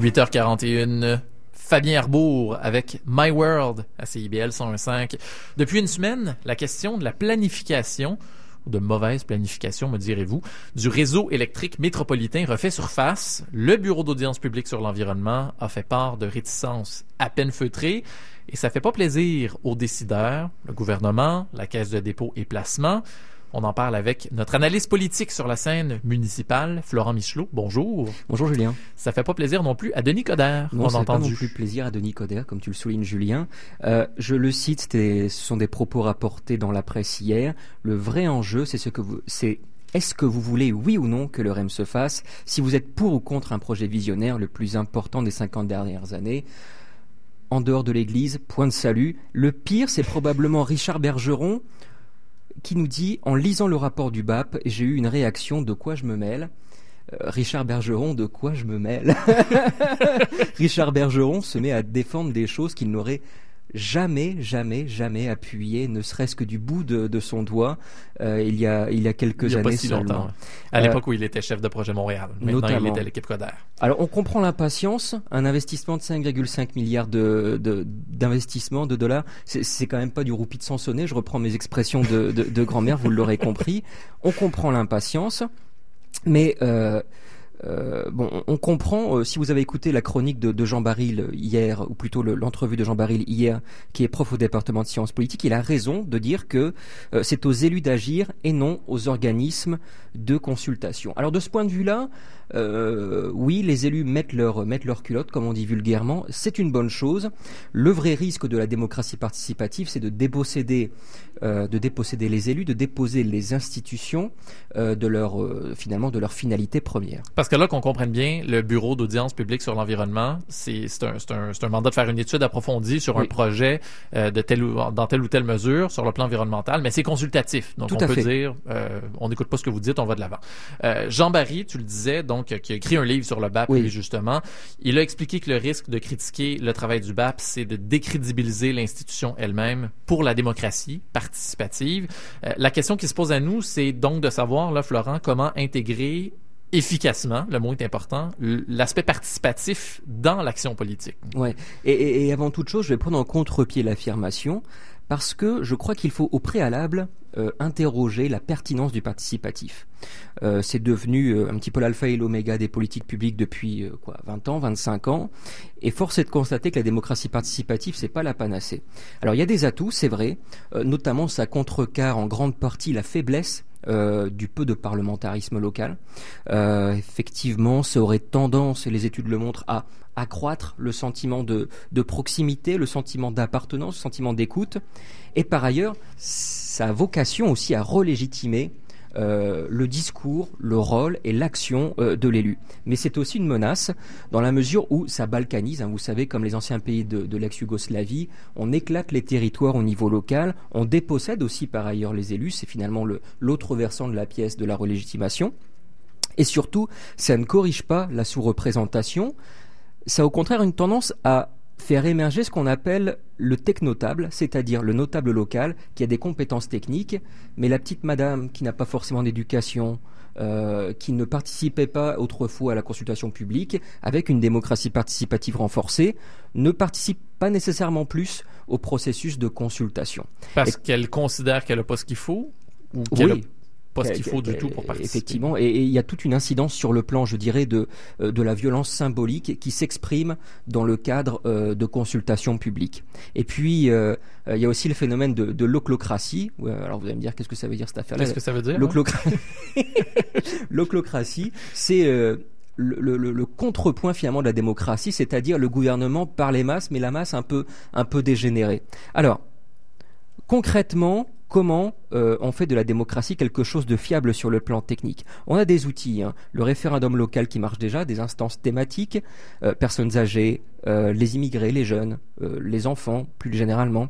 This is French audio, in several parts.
8h41. Fabien Herbourg avec My World à CIBL 101.5. Depuis une semaine, la question de la planification ou de mauvaise planification, me direz-vous, du réseau électrique métropolitain refait surface. Le Bureau d'audience publique sur l'environnement a fait part de réticences à peine feutrées et ça fait pas plaisir aux décideurs, le gouvernement, la Caisse de dépôt et placement. On en parle avec notre analyste politique sur la scène municipale, Florent Michelot. Bonjour. Bonjour Julien. Ça fait pas plaisir non plus à Denis Coderre. Non, ça fait pas non plus plaisir à Denis Coderre, comme tu le soulignes Julien. Euh, je le cite, ce sont des propos rapportés dans la presse hier. Le vrai enjeu, c'est ce que vous, c'est est-ce que vous voulez, oui ou non, que le REM se fasse? Si vous êtes pour ou contre un projet visionnaire le plus important des 50 dernières années, en dehors de l'Église, point de salut. Le pire, c'est probablement Richard Bergeron, qui nous dit En lisant le rapport du BAP, j'ai eu une réaction de quoi je me mêle. Euh, Richard Bergeron, de quoi je me mêle Richard Bergeron se met à défendre des choses qu'il n'aurait jamais, jamais, jamais appuyé, ne serait-ce que du bout de, son doigt, euh, il, y a, il y a quelques il y a années pas si Longtemps, À l'époque euh, où il était chef de projet Montréal. Maintenant, notamment. il était à l'équipe Coder. Alors, on comprend l'impatience. Un investissement de 5,5 milliards de, d'investissement de, dollars, c'est, quand même pas du roupie de Sansonnet. Je reprends mes expressions de, de grand-mère, vous l'aurez compris. On comprend l'impatience. Mais euh, euh, bon, on comprend, euh, si vous avez écouté la chronique de, Jean Baril hier, ou plutôt l'entrevue de Jean Baril hier, qui est prof au département de sciences politiques, il a raison de dire que euh, c'est aux élus d'agir et non aux organismes de consultation. Alors de ce point de vue-là, oui, les élus mettent leur, mettent leur culotte, comme on dit vulgairement, c'est une bonne chose. Le vrai risque de la démocratie participative, c'est de déposséder, de déposséder les élus, de déposer les institutions de leur, finalement, de leur finalité première. Que là, qu'on comprenne bien, le bureau d'audience publique sur l'environnement, c'est un, un, un, mandat de faire une étude approfondie sur un projet euh, de telle ou, dans telle ou telle mesure sur le plan environnemental, mais c'est consultatif. Donc, on peut dire, euh, on n'écoute pas ce que vous dites, on va de l'avant. Euh, Jean Barry, tu le disais, donc, qui a écrit un livre sur le BAP, justement, il a expliqué que le risque de critiquer le travail du BAP, c'est de décrédibiliser l'institution elle-même pour la démocratie participative. La question qui se pose à nous, c'est donc de savoir, là, Florent, comment intégrer efficacement, le mot est important, l'aspect participatif dans l'action politique. Ouais. Et, avant toute chose, je vais prendre en contre-pied l'affirmation parce que je crois qu'il faut au préalable euh, interroger la pertinence du participatif. Euh, c'est devenu euh, un petit peu l'alpha et l'oméga des politiques publiques depuis quoi 20 ans, 25 ans, et force est de constater que la démocratie participative c'est pas la panacée. Alors il y a des atouts, c'est vrai, notamment ça contrecarre en grande partie la faiblesse euh, du peu de parlementarisme local. Euh, effectivement, ça aurait tendance, et les études le montrent, à accroître le sentiment de, de proximité, le sentiment d'appartenance, le sentiment d'écoute. Et par ailleurs, ça a vocation aussi à relégitimer euh, le discours, le rôle et l'action euh, de l'élu. Mais c'est aussi une menace dans la mesure où ça balkanise. Hein. vous savez, comme les anciens pays de, l'ex-Yougoslavie, on éclate les territoires au niveau local, on dépossède aussi par ailleurs les élus. C'est finalement l'autre versant de la pièce de la relégitimation. Et surtout, ça ne corrige pas la sous-représentation. Ça a au contraire une tendance à faire émerger ce qu'on appelle le technotable, c'est-à-dire le notable local qui a des compétences techniques, mais la petite madame qui n'a pas forcément d'éducation, euh, qui ne participait pas autrefois à la consultation publique, avec une démocratie participative renforcée, ne participe pas nécessairement plus au processus de consultation. Parce qu'elle considère qu'elle n'a pas ce qu'il faut ou oui pas ce qu'il faut du tout pour participer. Effectivement, et, il y a toute une incidence sur le plan, je dirais, de, euh, de la violence symbolique qui s'exprime dans le cadre euh, de consultations publiques. Et puis, euh, il y a aussi le phénomène de, de l'oclocratie. Alors vous allez me dire, qu'est-ce que ça veut dire cette affaire-là? Qu'est-ce que ça veut dire L'oclocratie, c'est... Le, le, le, contrepoint finalement de la démocratie, c'est-à-dire le gouvernement par les masses, mais la masse un peu, un peu dégénérée. Alors, concrètement, comment euh, on fait de la démocratie quelque chose de fiable sur le plan technique. On a des outils, hein. le référendum local qui marche déjà, des instances thématiques, euh, personnes âgées, euh, les immigrés, les jeunes, les enfants plus généralement.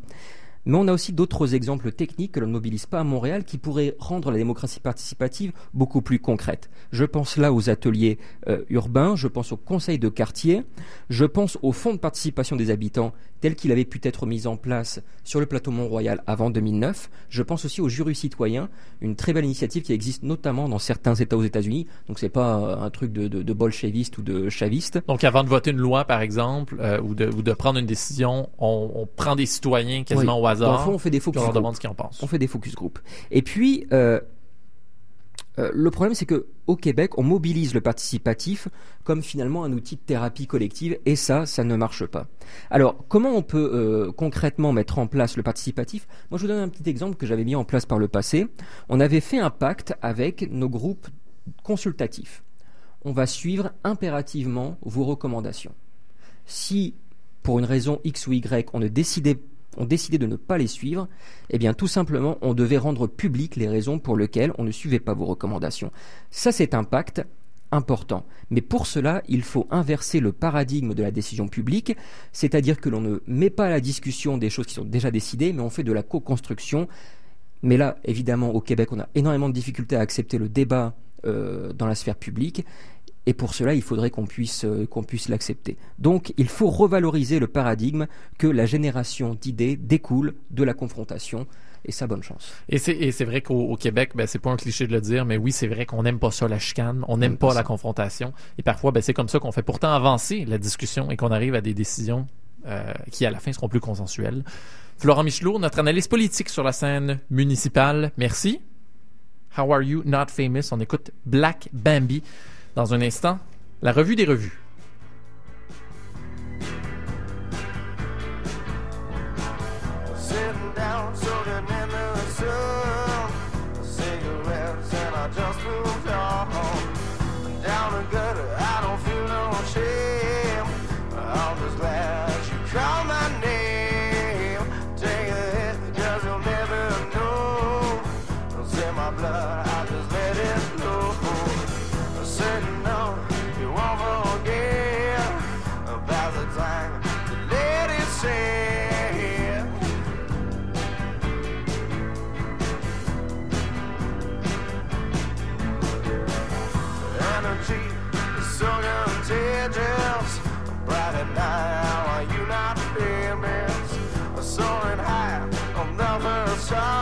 Mais on a aussi d'autres exemples techniques que l'on ne mobilise pas à Montréal qui pourraient rendre la démocratie participative beaucoup plus concrète. Je pense là aux ateliers euh, urbains, je pense aux conseils de quartier, je pense au fonds de participation des habitants tel qu'il avait pu être mis en place sur le plateau Mont-Royal avant 2009. Je pense aussi au jury citoyen, une très belle initiative qui existe notamment dans certains États aux États-Unis. Donc c'est pas euh, un truc de, de, de bolchevistes ou de chavistes. Donc avant de voter une loi, par exemple, euh, ou, de, ou, de, prendre une décision, on, on prend des citoyens quasiment au hasard. Fond, on fait des focus on demande ce qu'ils en pensent. On fait des focus group. Et puis euh, euh, le problème, c'est que au Québec, on mobilise le participatif comme finalement un outil de thérapie collective, et ça, ça ne marche pas. Alors, comment on peut euh, concrètement mettre en place le participatif? Moi, je vous donne un petit exemple que j'avais mis en place par le passé. On avait fait un pacte avec nos groupes consultatifs. On va suivre impérativement vos recommandations. Si, pour une raison X ou Y, on ne décidait ont décidé de ne pas les suivre, eh bien tout simplement on devait rendre publiques les raisons pour lesquelles on ne suivait pas vos recommandations. Ça c'est un pacte important. Mais pour cela, il faut inverser le paradigme de la décision publique, c'est-à-dire que l'on ne met pas à la discussion des choses qui sont déjà décidées, mais on fait de la co-construction. Mais là, évidemment, au Québec, on a énormément de difficultés à accepter le débat euh, dans la sphère publique. Et pour cela, il faudrait qu'on puisse, euh, qu'on puisse l'accepter. Donc, il faut revaloriser le paradigme que la génération d'idées découle de la confrontation. Et ça, bonne chance. Et c'est vrai qu'au Québec, ben, c'est pas un cliché de le dire, mais oui, c'est vrai qu'on n'aime pas ça, la chicane, on n'aime pas, la confrontation. Et parfois, ben, c'est comme ça qu'on fait pourtant avancer la discussion et qu'on arrive à des décisions euh, qui, à la fin, seront plus consensuelles. Florent Michelot, notre analyse politique sur la scène municipale. Merci. How are you? Not famous? On écoute Black Bambi. Dans un instant, la revue des revues. time.